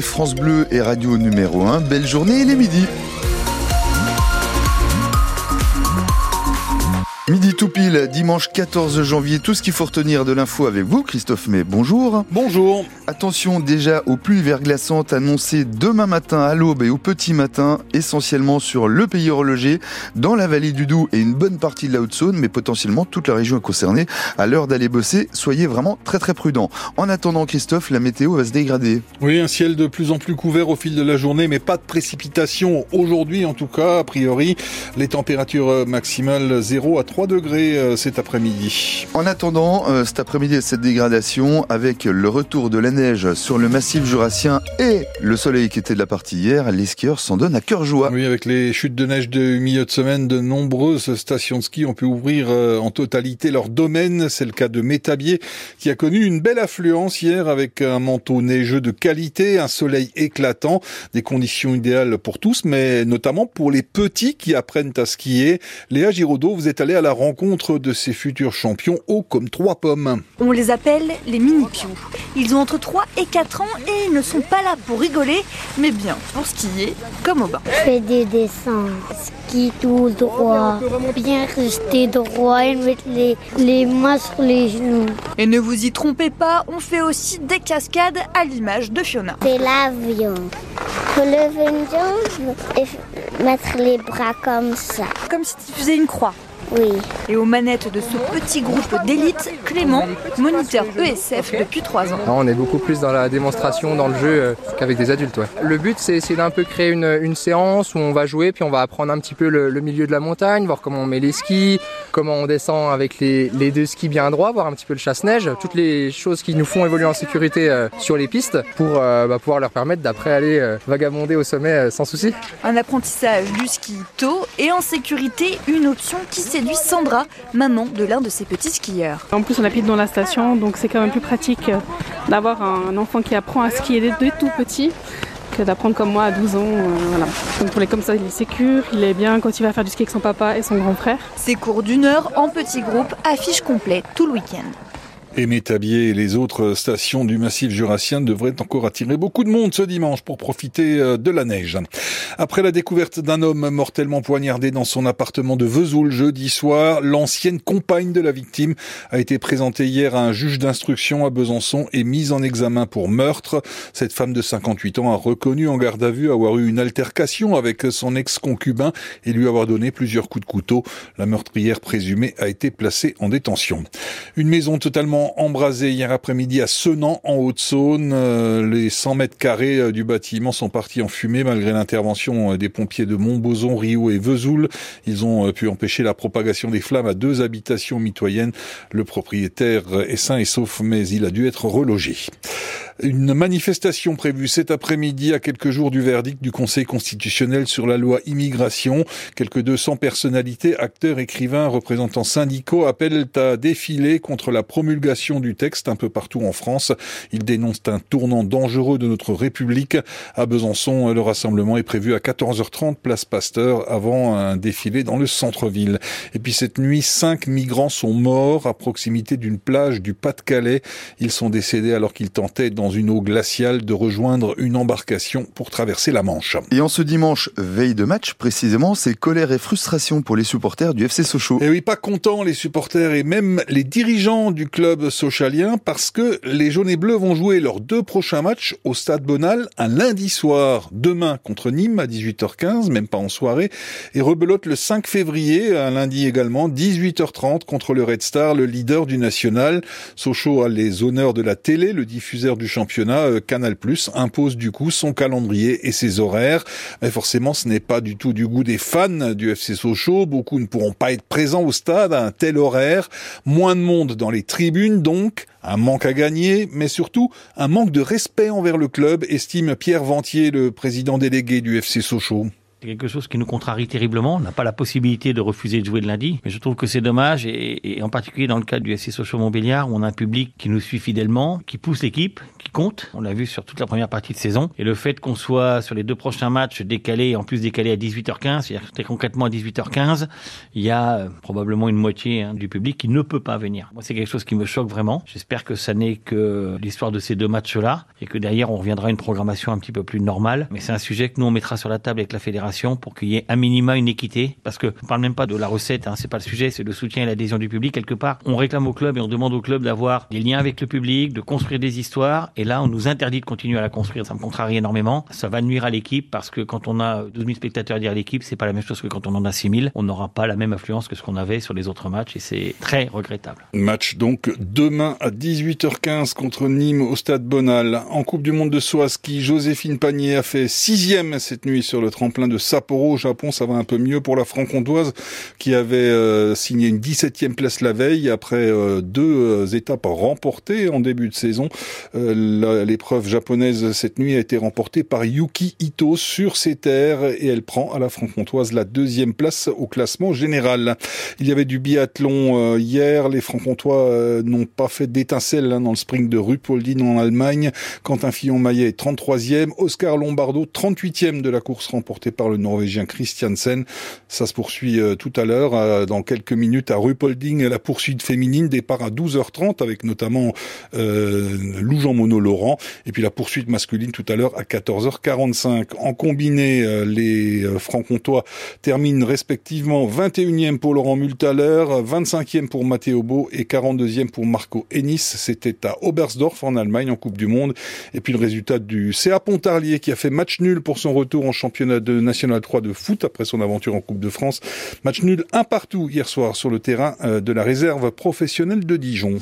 France Bleu et Radio numéro 1. Belle journée, il est midi. Midi tout pile, dimanche 14 janvier, tout ce qu'il faut retenir de l'info avec vous, Christophe May, bonjour. Bonjour. Attention déjà aux pluies verglaçantes annoncées demain matin à l'aube et au petit matin, essentiellement sur le pays horloger, dans la vallée du Doubs et une bonne partie de la Haute-Saône, mais potentiellement toute la région est concernée. À l'heure d'aller bosser, soyez vraiment très très prudents. En attendant, Christophe, la météo va se dégrader. Oui, un ciel de plus en plus couvert au fil de la journée, mais pas de précipitation aujourd'hui en tout cas, a priori. Les températures maximales 0 à 3 3 degrés euh, cet après-midi. En attendant, euh, cet après-midi, cette dégradation, avec le retour de la neige sur le massif jurassien et le soleil qui était de la partie hier, les skieurs s'en donnent à cœur joie. Oui, avec les chutes de neige de milieu de semaine, de nombreuses stations de ski ont pu ouvrir euh, en totalité leur domaine. C'est le cas de Métabier, qui a connu une belle affluence hier avec un manteau neigeux de qualité, un soleil éclatant, des conditions idéales pour tous, mais notamment pour les petits qui apprennent à skier. Léa Giraudot, vous êtes allée à la rencontre de ces futurs champions hauts comme trois pommes. On les appelle les mini-pious. Ils ont entre 3 et 4 ans et ils ne sont pas là pour rigoler, mais bien pour skier comme au bain. Fais des dessins, ski tout droit, bien rester droit et mettre les, les mains sur les genoux. Et ne vous y trompez pas, on fait aussi des cascades à l'image de Fiona. C'est l'avion. Faut lever une jambe et mettre les bras comme ça. Comme si tu faisais une croix. Oui. Et aux manettes de ce petit groupe d'élite, Clément, moniteur ESF depuis 3 ans. on est beaucoup plus dans la démonstration, dans le jeu, euh, qu'avec des adultes. Ouais. Le but, c'est essayer d'un peu créer une, une, séance où on va jouer, puis on va apprendre un petit peu le, le, milieu de la montagne, voir comment on met les skis, comment on descend avec les, les deux skis bien droits, voir un petit peu le chasse-neige, toutes les choses qui nous font évoluer en sécurité euh, sur les pistes pour euh, bah, pouvoir leur permettre d'après aller euh, vagabonder au sommet euh, sans souci. Un apprentissage du ski tôt et en sécurité, une option qui séduit Sandra, maman de l'un de ses petits skieurs. En plus, on habite dans la station, donc c'est quand même plus pratique d'avoir un enfant qui apprend à skier dès, dès tout petit d'apprendre comme moi à 12 ans. Euh. Donc pour les comme ça, il est sécure, il est bien quand il va faire du ski avec son papa et son grand frère. Ces cours d'une heure en petit groupe, affiche complète tout le week-end. Et Métabier et les autres stations du massif jurassien devraient encore attirer beaucoup de monde ce dimanche pour profiter de la neige. Après la découverte d'un homme mortellement poignardé dans son appartement de Vesoul jeudi soir, l'ancienne compagne de la victime a été présentée hier à un juge d'instruction à Besançon et mise en examen pour meurtre. Cette femme de 58 ans a reconnu en garde à vue avoir eu une altercation avec son ex-concubin et lui avoir donné plusieurs coups de couteau. La meurtrière présumée a été placée en détention. Une maison totalement embrasé hier après-midi à Senan, en Haute-Saône. Euh, les 100 mètres carrés euh, du bâtiment sont partis en fumée malgré l'intervention euh, des pompiers de Montbozon, Rio et Vesoul. Ils ont pu empêcher la propagation des flammes à deux habitations mitoyennes. Le propriétaire est sain et sauf, mais il a dû être relogé. Une manifestation prévue cet après-midi à quelques jours du verdict du Conseil constitutionnel sur la loi immigration. Quelques 200 personnalités, acteurs, écrivains, représentants syndicaux appellent à défiler contre la promulgation du texte un peu partout en France. Ils dénoncent un tournant dangereux de notre République. À Besançon, le rassemblement est prévu à 14h30 place Pasteur avant un défilé dans le centre-ville. Et puis cette nuit, cinq migrants sont morts à proximité d'une plage du Pas-de-Calais. Ils sont décédés alors qu'ils tentaient une eau glaciale de rejoindre une embarcation pour traverser la Manche. Et en ce dimanche, veille de match, précisément, c'est colère et frustration pour les supporters du FC Sochaux. Et oui, pas contents les supporters et même les dirigeants du club socialien parce que les jaunes et bleus vont jouer leurs deux prochains matchs au stade Bonal un lundi soir. Demain contre Nîmes à 18h15, même pas en soirée, et rebelote le 5 février, un lundi également, 18h30 contre le Red Star, le leader du national. Sochaux a les honneurs de la télé, le diffuseur du championnat, euh, Canal+, impose du coup son calendrier et ses horaires. Mais forcément, ce n'est pas du tout du goût des fans du FC Sochaux. Beaucoup ne pourront pas être présents au stade à un tel horaire. Moins de monde dans les tribunes, donc un manque à gagner, mais surtout un manque de respect envers le club, estime Pierre Ventier, le président délégué du FC Sochaux. C'est quelque chose qui nous contrarie terriblement. On n'a pas la possibilité de refuser de jouer le lundi. Mais je trouve que c'est dommage, et, en particulier dans le cas du SC Sochaux-Montbéliard, où on a un public qui nous suit fidèlement, qui pousse l'équipe, qui compte. On l'a vu sur toute la première partie de saison. Et le fait qu'on soit sur les deux prochains matchs décalés, en plus décalés à 18h15, c'est-à-dire très concrètement à 18h15, il y a euh, probablement une moitié hein, du public qui ne peut pas venir. Moi, c'est quelque chose qui me choque vraiment. J'espère que ça n'est que l'histoire de ces deux matchs-là, et que derrière, on reviendra à une programmation un petit peu plus normale. Mais c'est un sujet que nous, on mettra sur la table avec la fédération pour qu'il y ait un minima une équité. Parce que on parle même pas de la recette, hein, c'est pas le sujet, c'est le soutien et l'adhésion du public. Quelque part, on réclame au club et on demande au club d'avoir des liens avec le public, de construire des histoires. Et là, on nous interdit de continuer à la construire. Ça me contrarie énormément. Ça va nuire à l'équipe parce que quand on a 12 000 spectateurs à l'équipe, c'est pas la même chose que quand on en a 6 000. On n'aura pas la même influence que ce qu'on avait sur les autres matchs et c'est très regrettable. Match donc demain à 18h15 contre Nîmes au stade Bonal. En Coupe du Monde de saut Joséphine Panier a fait sixième cette nuit sur le tremplin de Sapporo au Japon. Ça va un peu mieux pour la franc-comtoise qui avait euh, signé une 17e place la veille après euh, deux euh, étapes remportées en début de saison. L'épreuve japonaise cette nuit a été remportée par Yuki Ito sur ses terres et elle prend à la franc-comtoise la deuxième place au classement général. Il y avait du biathlon hier. Les franc-comtois n'ont pas fait d'étincelle hein, dans le sprint de Ruhpolding en Allemagne. Quentin Fillon-Maillet est 33e. Oscar Lombardo 38e de la course remportée par le Norvégien Christiansen. Ça se poursuit euh, tout à l'heure, euh, dans quelques minutes, à Rupolding, la poursuite féminine, départ à 12h30, avec notamment euh, Lou Jean-Monod Laurent, et puis la poursuite masculine tout à l'heure à 14h45. En combiné, euh, les francs-comtois terminent respectivement 21e pour Laurent Multaler, 25e pour Matteo Beau et 42e pour Marco Ennis. C'était à Oberstdorf en Allemagne en Coupe du Monde. Et puis le résultat du CA Pontarlier qui a fait match nul pour son retour en championnat de National 3 de foot après son aventure en Coupe de France. Match nul un partout hier soir sur le terrain euh, de la réserve professionnelle de Dijon.